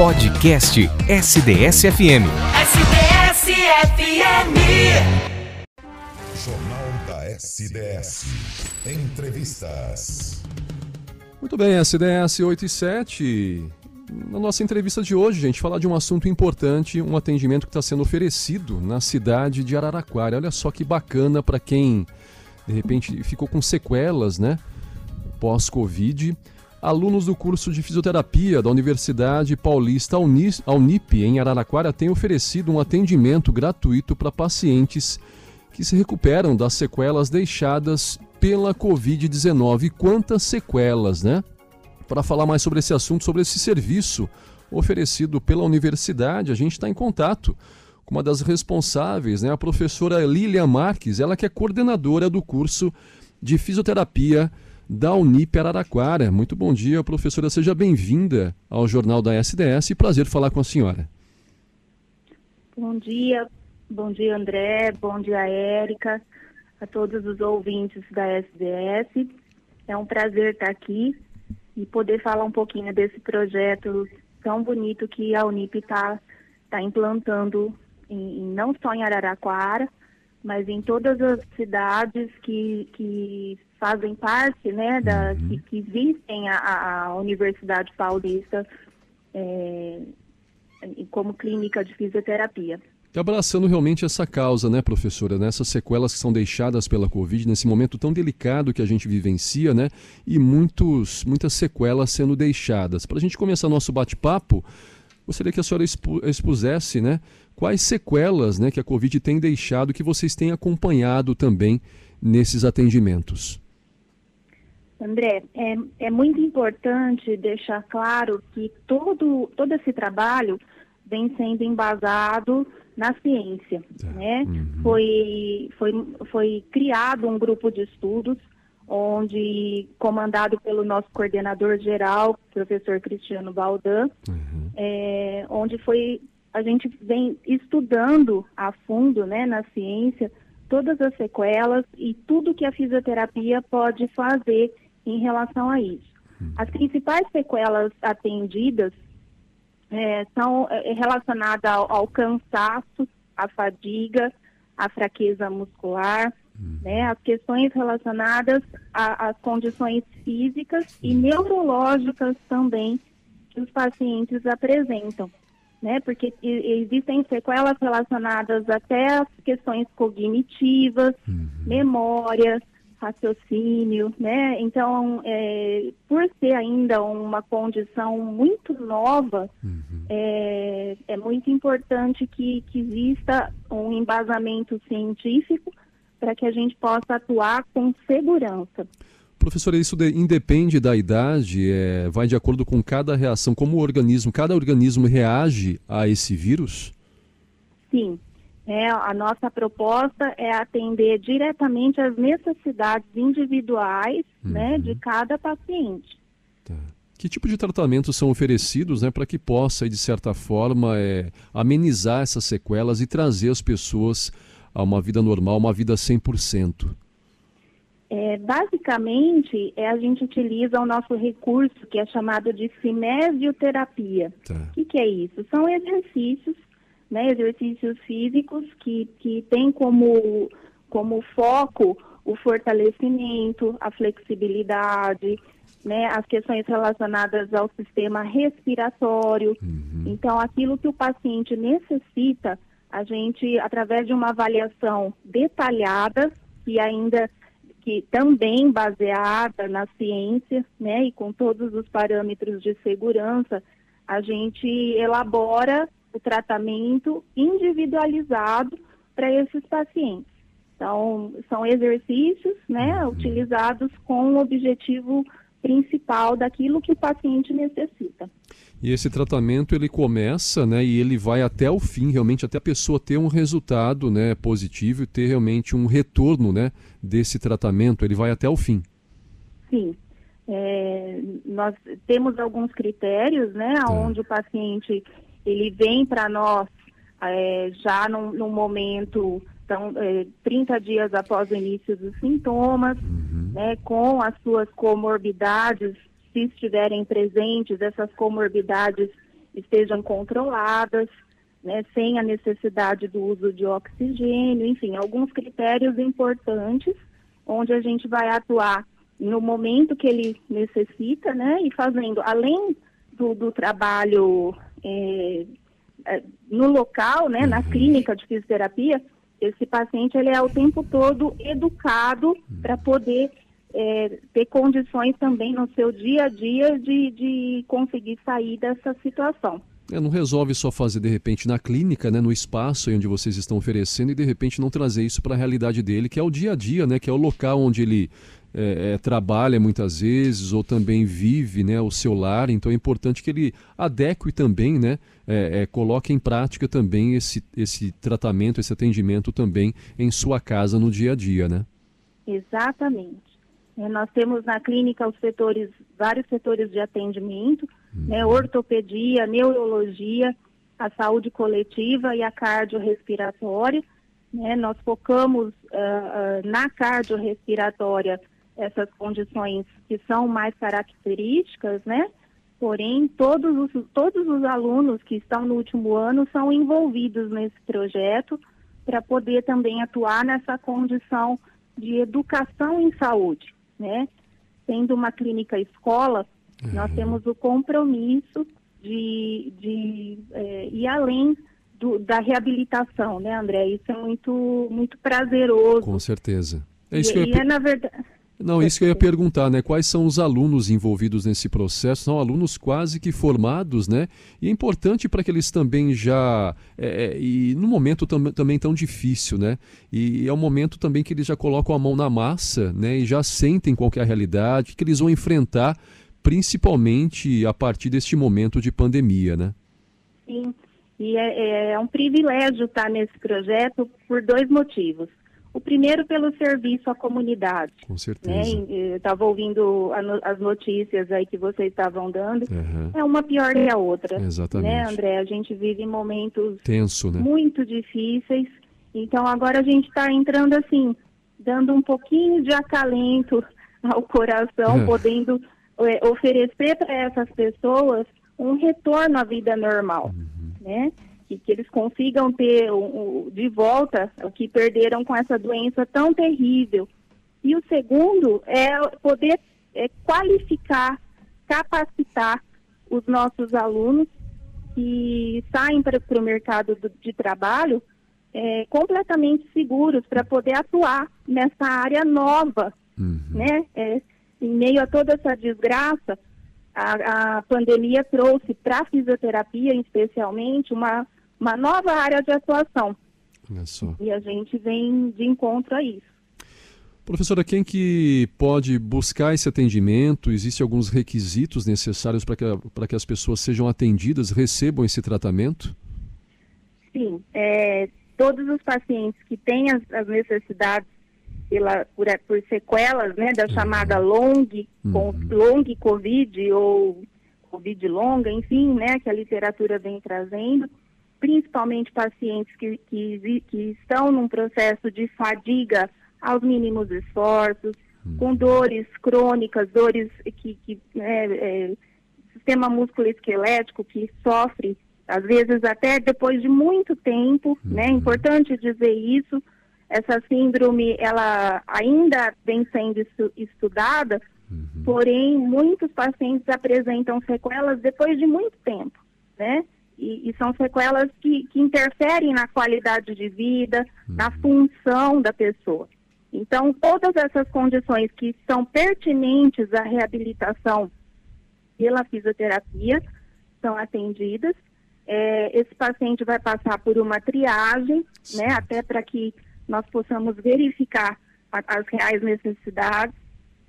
Podcast SDS-FM. SDS-FM. Jornal da SDS. Entrevistas. Muito bem, SDS 8 e 7. Na nossa entrevista de hoje, gente, falar de um assunto importante, um atendimento que está sendo oferecido na cidade de Araraquara. Olha só que bacana para quem, de repente, ficou com sequelas, né? Pós-Covid. Alunos do curso de fisioterapia da Universidade Paulista Unip, em Araraquara, têm oferecido um atendimento gratuito para pacientes que se recuperam das sequelas deixadas pela Covid-19. Quantas sequelas, né? Para falar mais sobre esse assunto, sobre esse serviço oferecido pela universidade, a gente está em contato com uma das responsáveis, né, a professora Lilian Marques, ela que é coordenadora do curso de fisioterapia da Unip Araraquara. Muito bom dia, professora. Seja bem-vinda ao Jornal da SDS prazer falar com a senhora. Bom dia, bom dia André, bom dia Érica, a todos os ouvintes da SDS. É um prazer estar aqui e poder falar um pouquinho desse projeto tão bonito que a Unip está tá implantando em, não só em Araraquara, mas em todas as cidades que, que fazem parte, né, da, uhum. que, que existem a, a Universidade Paulista é, como clínica de fisioterapia. Abraçando realmente essa causa, né, professora, nessas né, sequelas que são deixadas pela Covid, nesse momento tão delicado que a gente vivencia, né, e muitos, muitas sequelas sendo deixadas. Para a gente começar nosso bate-papo, gostaria que a senhora expusesse, né, quais sequelas, né, que a Covid tem deixado, que vocês têm acompanhado também nesses atendimentos. André, é, é muito importante deixar claro que todo, todo esse trabalho vem sendo embasado na ciência. Tá. Né? Uhum. Foi, foi, foi criado um grupo de estudos onde, comandado pelo nosso coordenador geral, professor Cristiano Baldan, uhum. é, onde foi a gente vem estudando a fundo, né, na ciência, todas as sequelas e tudo que a fisioterapia pode fazer em relação a isso. Uhum. As principais sequelas atendidas é, são é, relacionadas ao, ao, cansaço, à fadiga, à fraqueza muscular, uhum. né, as questões relacionadas às condições físicas e neurológicas também que os pacientes apresentam. Né, porque existem sequelas relacionadas até às questões cognitivas, uhum. memórias, raciocínio, né? Então, é, por ser ainda uma condição muito nova, uhum. é, é, muito importante que, que exista um embasamento científico para que a gente possa atuar com segurança. Professora, isso de, independe da idade, é, vai de acordo com cada reação, como o organismo, cada organismo reage a esse vírus? Sim, é, a nossa proposta é atender diretamente às necessidades individuais uhum. né, de cada paciente. Tá. Que tipo de tratamentos são oferecidos né, para que possa, de certa forma, é, amenizar essas sequelas e trazer as pessoas a uma vida normal, uma vida 100%? É, basicamente, é, a gente utiliza o nosso recurso que é chamado de cinesioterapia. Tá. O que, que é isso? São exercícios né, exercícios físicos que, que têm como, como foco o fortalecimento, a flexibilidade, né, as questões relacionadas ao sistema respiratório. Uhum. Então, aquilo que o paciente necessita, a gente, através de uma avaliação detalhada, e ainda que também baseada na ciência, né, e com todos os parâmetros de segurança, a gente elabora o tratamento individualizado para esses pacientes. Então, são exercícios né, uhum. utilizados com o objetivo principal daquilo que o paciente necessita. E esse tratamento ele começa, né, e ele vai até o fim, realmente até a pessoa ter um resultado, né, positivo e ter realmente um retorno, né, desse tratamento, ele vai até o fim. Sim. É, nós temos alguns critérios, né, tá. onde o paciente ele vem para nós é, já num, num, momento, então, é, 30 dias após o início dos sintomas, uhum. né, com as suas comorbidades, se estiverem presentes, essas comorbidades estejam controladas, né, sem a necessidade do uso de oxigênio, enfim, alguns critérios importantes onde a gente vai atuar no momento que ele necessita, né, e fazendo, além do, do trabalho é, é no local, né, na uhum. clínica de fisioterapia, esse paciente ele é o tempo todo educado para poder é, ter condições também no seu dia a dia de, de conseguir sair dessa situação. É, não resolve só fazer de repente na clínica, né, no espaço onde vocês estão oferecendo e de repente não trazer isso para a realidade dele, que é o dia a dia, né, que é o local onde ele é, é, trabalha muitas vezes ou também vive, né, o seu lar. Então é importante que ele adeque também, né, é, é coloque em prática também esse, esse tratamento, esse atendimento também em sua casa no dia a dia, né? Exatamente. É, nós temos na clínica os setores, vários setores de atendimento né, uhum. ortopedia, neurologia, a saúde coletiva e a cardiorrespiratória. Né, nós focamos uh, uh, na cardiorrespiratória essas condições que são mais características, né? Porém, todos os, todos os alunos que estão no último ano são envolvidos nesse projeto para poder também atuar nessa condição de educação em saúde, né? Sendo uma clínica escola, Uhum. Nós temos o compromisso de, de é, ir além do, da reabilitação, né, André? Isso é muito, muito prazeroso. Com certeza. É isso e, que eu e é, na verdade... Não, isso que eu ia perguntar, né? Quais são os alunos envolvidos nesse processo? São alunos quase que formados, né? E é importante para que eles também já. É, é, e no momento tam, também tão difícil, né? E é um momento também que eles já colocam a mão na massa, né? E já sentem qual é a realidade, que eles vão enfrentar principalmente a partir deste momento de pandemia, né? Sim, e é, é um privilégio estar nesse projeto por dois motivos. O primeiro pelo serviço à comunidade. Com certeza. Né? Estava ouvindo as notícias aí que vocês estavam dando. Uhum. É uma pior que a outra. Exatamente. Né, André? A gente vive momentos Tenso, né? muito difíceis. Então agora a gente está entrando assim, dando um pouquinho de acalento ao coração, é. podendo é, oferecer para essas pessoas um retorno à vida normal, uhum. né? Que, que eles consigam ter um, um, de volta o que perderam com essa doença tão terrível. E o segundo é poder é, qualificar, capacitar os nossos alunos que saem para o mercado do, de trabalho é, completamente seguros para poder atuar nessa área nova, uhum. né? É, em meio a toda essa desgraça, a, a pandemia trouxe para a fisioterapia, especialmente, uma, uma nova área de atuação. E a gente vem de encontro a isso. Professora, quem que pode buscar esse atendimento? Existem alguns requisitos necessários para que, que as pessoas sejam atendidas, recebam esse tratamento? Sim, é, todos os pacientes que têm as, as necessidades pela, por, por sequelas né, da chamada uhum. long, com, uhum. long COVID ou COVID longa, enfim, né, que a literatura vem trazendo, principalmente pacientes que, que, que estão num processo de fadiga aos mínimos esforços, uhum. com dores crônicas, dores que, que é, é, sistema músculo-esquelético que sofre, às vezes até depois de muito tempo, né, é importante dizer isso, essa síndrome, ela ainda vem sendo estudada, uhum. porém, muitos pacientes apresentam sequelas depois de muito tempo, né? E, e são sequelas que, que, interferem na qualidade de vida, uhum. na função da pessoa. Então, todas essas condições que são pertinentes à reabilitação pela fisioterapia são atendidas. É, esse paciente vai passar por uma triagem, né, até para que nós possamos verificar a, as reais necessidades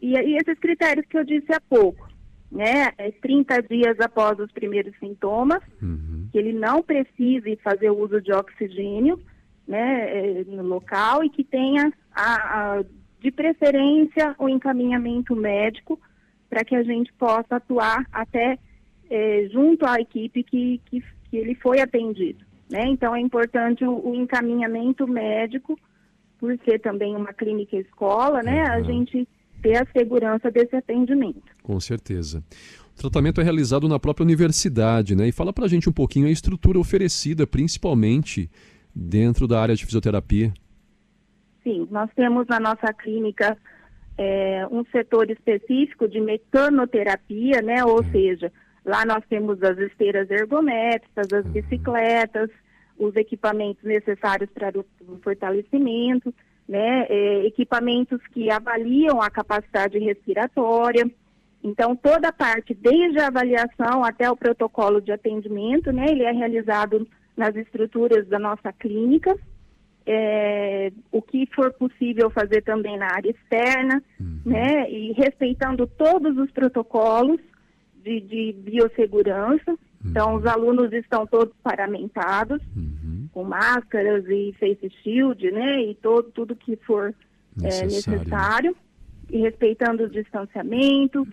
e, e, esses critérios que eu disse há pouco, né? É 30 dias após os primeiros sintomas, uhum. que ele não precise fazer o uso de oxigênio, né, é, no local e que tenha a, a, de preferência o encaminhamento médico para que a gente possa atuar até é, junto à equipe que, que, que ele foi atendido. Né? Então é importante o, o, encaminhamento médico, por ser também uma clínica escola, né? Uhum. A gente ter a segurança desse atendimento. Com certeza. O tratamento é realizado na própria universidade, né? E fala pra gente um pouquinho a estrutura oferecida, principalmente dentro da área de fisioterapia. Sim, nós temos na nossa clínica é, um setor específico de mecanoterapia, né? Ou é. seja, lá nós temos as esteiras ergométricas, as uhum. bicicletas, os equipamentos necessários para o fortalecimento, né? É, equipamentos que avaliam a capacidade respiratória. Então, toda a parte, desde a avaliação até o protocolo de atendimento, né? Ele é realizado nas estruturas da nossa clínica é, o que for possível fazer também na área externa, uhum. né? E respeitando todos os protocolos de, de biossegurança. Uhum. Então, os alunos estão todos paramentados, uhum. Com máscaras e face shield, né? E todo, tudo que for necessário. É, necessário. E respeitando o distanciamento,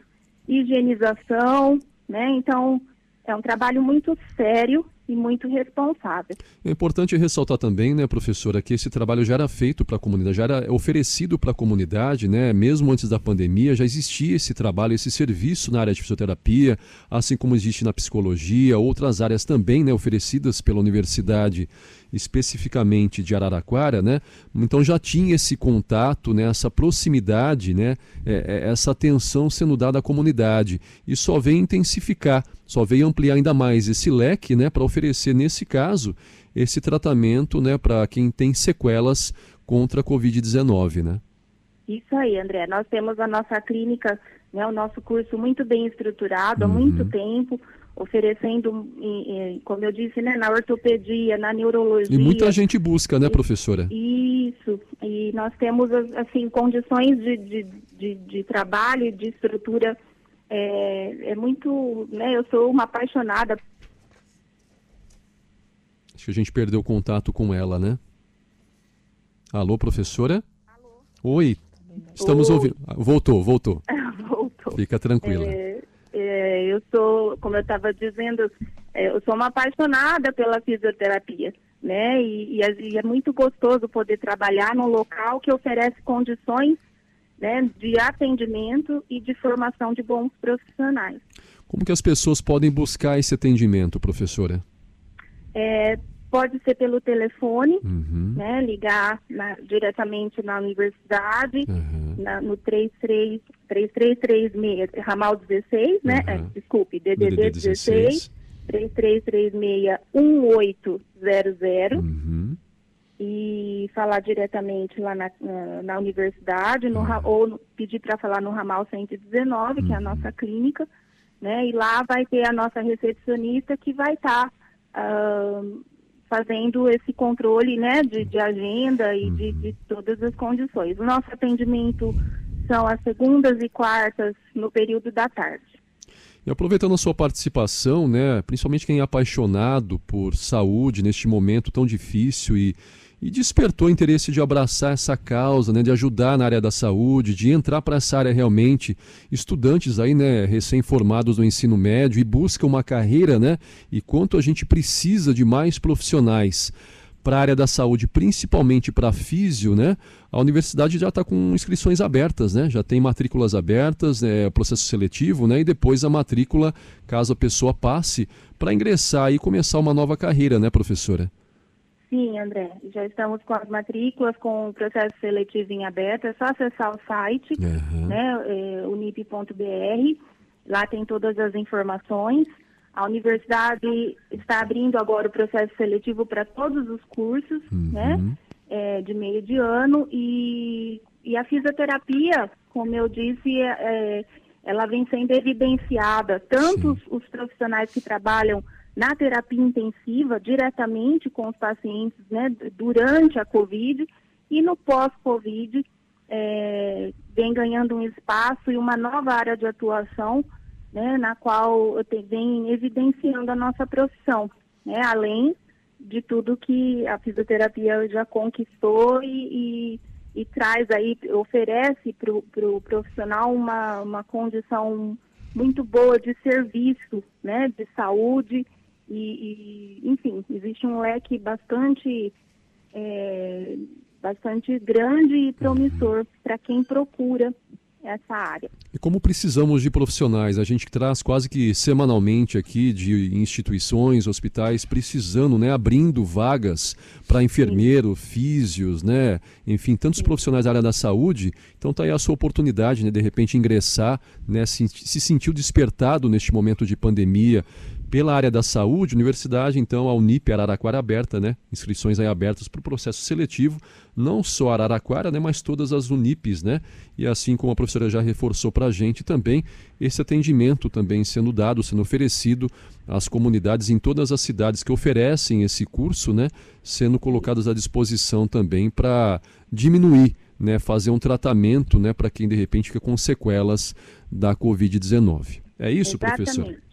higienização, né? Então, é um trabalho muito sério e muito responsável. É importante ressaltar também, né, professora, que esse trabalho já era feito para a comunidade, já era oferecido para a comunidade, né, mesmo antes da pandemia, já existia esse trabalho, esse serviço na área de fisioterapia, assim como existe na psicologia, outras áreas também, né, oferecidas pela universidade especificamente de Araraquara, né? Então já tinha esse contato, né? essa proximidade, né? É, é, essa atenção sendo dada à comunidade. E só vem intensificar, só veio ampliar ainda mais esse leque né? para oferecer, nesse caso, esse tratamento né? para quem tem sequelas contra a Covid-19. Né? Isso aí, André. Nós temos a nossa clínica, né, o nosso curso muito bem estruturado uhum. há muito tempo oferecendo, como eu disse, né, na ortopedia, na neurologia. E muita gente busca, né, professora? Isso, e nós temos, assim, condições de, de, de, de trabalho, de estrutura, é, é muito, né, eu sou uma apaixonada. Acho que a gente perdeu contato com ela, né? Alô, professora? Alô? Oi, estamos ouvindo. Voltou, voltou. Fica tranquila. É... É, eu sou, como eu estava dizendo, é, eu sou uma apaixonada pela fisioterapia, né? E, e, é muito gostoso poder trabalhar num local que oferece condições né, de atendimento e de formação de bons profissionais. Como que as pessoas podem buscar esse atendimento, professora? É, pode ser pelo telefone, uhum. né, ligar na, diretamente na universidade, uhum. na, no 33, 3336, ramal 16, né, uhum. é, desculpe, DDD, DDD 16, 3336-1800, uhum. e falar diretamente lá na, na, na universidade, no, ou pedir para falar no ramal 119, que é a uhum. nossa clínica, né, e lá vai ter a nossa recepcionista que vai estar... Tá, uh, fazendo esse controle né, de, de agenda e de, de, todas as condições. O nosso atendimento são as segundas e quartas no período da tarde. E aproveitando a sua participação, né, principalmente quem é apaixonado por saúde neste momento tão difícil e e despertou o interesse de abraçar essa causa, né, de ajudar na área da saúde, de entrar para essa área realmente. Estudantes aí, né, recém-formados no ensino médio e buscam uma carreira, né, e quanto a gente precisa de mais profissionais para a área da saúde, principalmente para físio, né? A universidade já está com inscrições abertas, né? Já tem matrículas abertas, é, processo seletivo, né? E depois a matrícula, caso a pessoa passe, para ingressar e começar uma nova carreira, né, professora? Sim, André. Já estamos com as matrículas, com o processo seletivo em aberto. É só acessar o site, uhum. né, é, unip.br. Lá tem todas as informações. A universidade está abrindo agora o processo seletivo para todos os cursos, uhum. né, é, de meio de ano. E, e a fisioterapia, como eu disse, é, é ela vem sendo evidenciada. Tanto os, os profissionais que trabalham na terapia intensiva diretamente com os pacientes né, durante a Covid e no pós-Covid é, vem ganhando um espaço e uma nova área de atuação né, na qual vem evidenciando a nossa profissão, né, além de tudo que a fisioterapia já conquistou e, e, e traz aí, oferece para o pro profissional uma, uma condição muito boa de serviço, né, de saúde e, e, enfim, existe um leque bastante, é, bastante grande e promissor para quem procura essa área. E como precisamos de profissionais, a gente traz quase que semanalmente aqui de instituições, hospitais precisando, né, abrindo vagas para enfermeiro, Sim. físios, né, enfim, tantos Sim. profissionais da área da saúde. Então tá aí a sua oportunidade, né, de repente ingressar, né, se, se sentiu despertado neste momento de pandemia, pela área da saúde, universidade, então, a Unip Araraquara aberta, né? Inscrições aí abertas para o processo seletivo, não só Araraquara, né? Mas todas as Unipes, né? E assim como a professora já reforçou para a gente também, esse atendimento também sendo dado, sendo oferecido às comunidades em todas as cidades que oferecem esse curso, né? Sendo colocadas à disposição também para diminuir né, fazer um tratamento né, para quem de repente fica com sequelas da Covid-19. É isso, Exatamente. professor?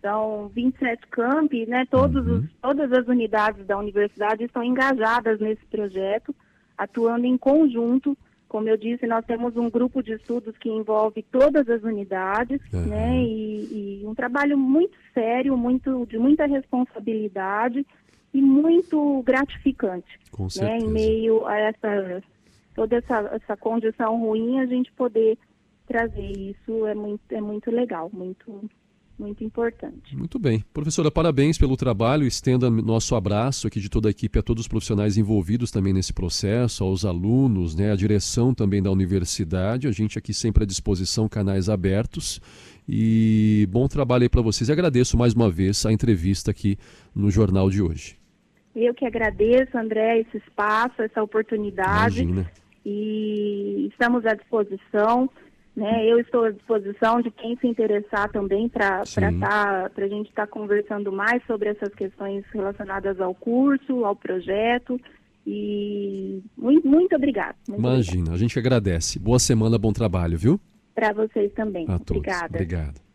São 27 campi, né? Todos uhum. os, todas as unidades da universidade estão engajadas nesse projeto, atuando em conjunto. Como eu disse, nós temos um grupo de estudos que envolve todas as unidades, uhum. né? E, e, um trabalho muito sério, muito de muita responsabilidade e muito gratificante. Com certeza. Né? Em meio a essa toda essa, essa condição ruim, a gente poder trazer isso é muito, é muito legal, muito muito importante. Muito bem. Professora, parabéns pelo trabalho. Estenda nosso abraço aqui de toda a equipe a todos os profissionais envolvidos também nesse processo, aos alunos, né, a direção também da universidade. A gente aqui sempre à disposição, canais abertos. E bom trabalho aí para vocês. E agradeço mais uma vez a entrevista aqui no jornal de hoje. Eu que agradeço, André, esse espaço, essa oportunidade. Imagina. E estamos à disposição. Né? Eu estou à disposição de quem se interessar também para tá, a gente estar tá conversando mais sobre essas questões relacionadas ao curso, ao projeto. E muito, muito obrigada. Imagina, a gente agradece. Boa semana, bom trabalho, viu? Para vocês também. A Obrigada. Obrigado.